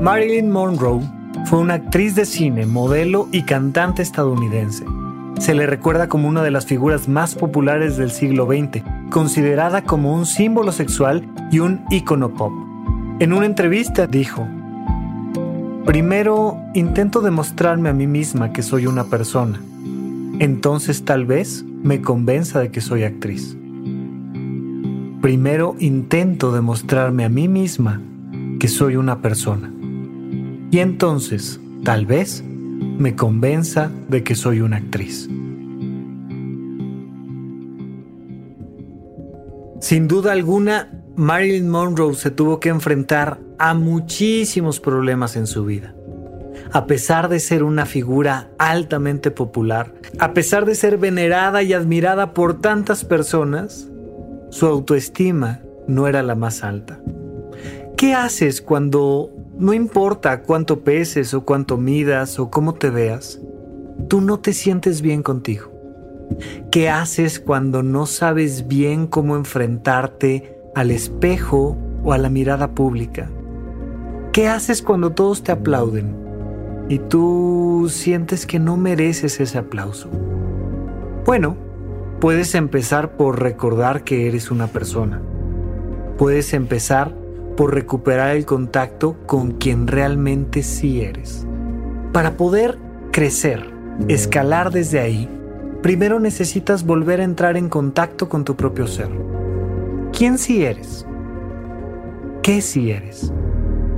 Marilyn Monroe fue una actriz de cine, modelo y cantante estadounidense. Se le recuerda como una de las figuras más populares del siglo XX, considerada como un símbolo sexual y un ícono pop. En una entrevista dijo, Primero intento demostrarme a mí misma que soy una persona. Entonces tal vez me convenza de que soy actriz. Primero intento demostrarme a mí misma que soy una persona. Y entonces, tal vez, me convenza de que soy una actriz. Sin duda alguna, Marilyn Monroe se tuvo que enfrentar a muchísimos problemas en su vida. A pesar de ser una figura altamente popular, a pesar de ser venerada y admirada por tantas personas, su autoestima no era la más alta. ¿Qué haces cuando no importa cuánto peses o cuánto midas o cómo te veas, tú no te sientes bien contigo. ¿Qué haces cuando no sabes bien cómo enfrentarte al espejo o a la mirada pública? ¿Qué haces cuando todos te aplauden y tú sientes que no mereces ese aplauso? Bueno, puedes empezar por recordar que eres una persona. Puedes empezar por recuperar el contacto con quien realmente sí eres. Para poder crecer, escalar desde ahí, primero necesitas volver a entrar en contacto con tu propio ser. ¿Quién sí eres? ¿Qué sí eres?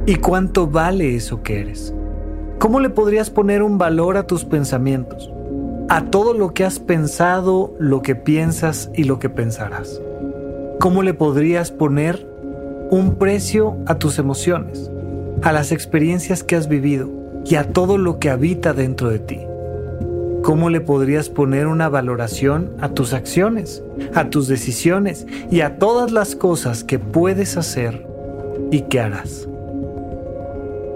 ¿Y cuánto vale eso que eres? ¿Cómo le podrías poner un valor a tus pensamientos? A todo lo que has pensado, lo que piensas y lo que pensarás. ¿Cómo le podrías poner un precio a tus emociones, a las experiencias que has vivido y a todo lo que habita dentro de ti. ¿Cómo le podrías poner una valoración a tus acciones, a tus decisiones y a todas las cosas que puedes hacer y que harás?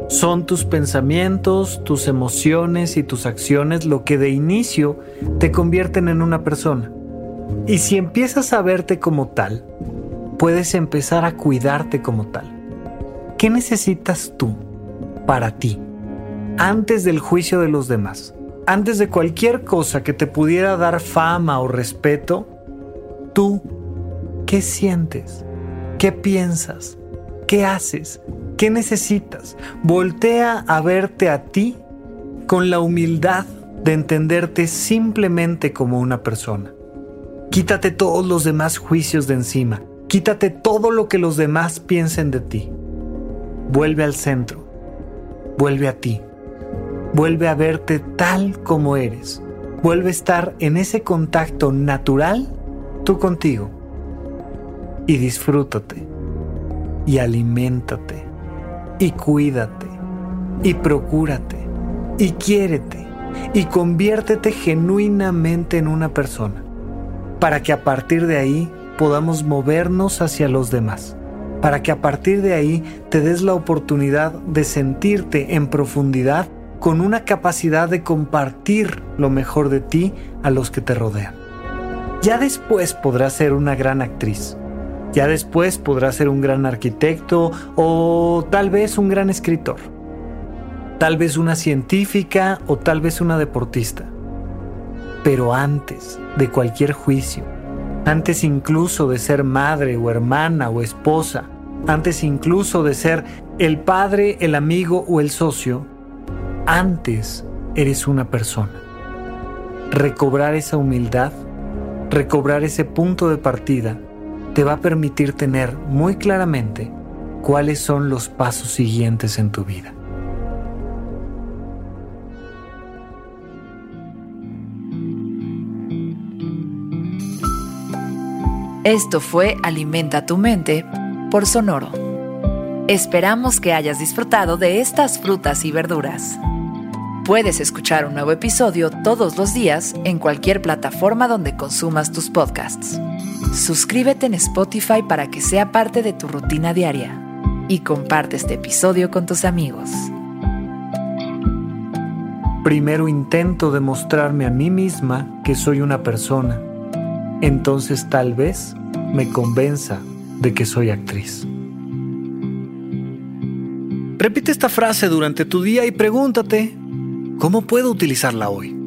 Son tus pensamientos, tus emociones y tus acciones lo que de inicio te convierten en una persona. Y si empiezas a verte como tal, puedes empezar a cuidarte como tal. ¿Qué necesitas tú para ti antes del juicio de los demás? Antes de cualquier cosa que te pudiera dar fama o respeto, tú, ¿qué sientes? ¿Qué piensas? ¿Qué haces? ¿Qué necesitas? Voltea a verte a ti con la humildad de entenderte simplemente como una persona. Quítate todos los demás juicios de encima Quítate todo lo que los demás piensen de ti. Vuelve al centro. Vuelve a ti. Vuelve a verte tal como eres. Vuelve a estar en ese contacto natural tú contigo. Y disfrútate. Y aliméntate. Y cuídate. Y procúrate. Y quiérete. Y conviértete genuinamente en una persona. Para que a partir de ahí podamos movernos hacia los demás, para que a partir de ahí te des la oportunidad de sentirte en profundidad con una capacidad de compartir lo mejor de ti a los que te rodean. Ya después podrás ser una gran actriz. Ya después podrás ser un gran arquitecto o tal vez un gran escritor. Tal vez una científica o tal vez una deportista. Pero antes de cualquier juicio, antes incluso de ser madre o hermana o esposa, antes incluso de ser el padre, el amigo o el socio, antes eres una persona. Recobrar esa humildad, recobrar ese punto de partida, te va a permitir tener muy claramente cuáles son los pasos siguientes en tu vida. Esto fue Alimenta tu mente por Sonoro. Esperamos que hayas disfrutado de estas frutas y verduras. Puedes escuchar un nuevo episodio todos los días en cualquier plataforma donde consumas tus podcasts. Suscríbete en Spotify para que sea parte de tu rutina diaria y comparte este episodio con tus amigos. Primero intento demostrarme a mí misma que soy una persona. Entonces tal vez me convenza de que soy actriz. Repite esta frase durante tu día y pregúntate, ¿cómo puedo utilizarla hoy?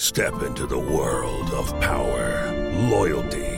Step into the world of power, loyalty,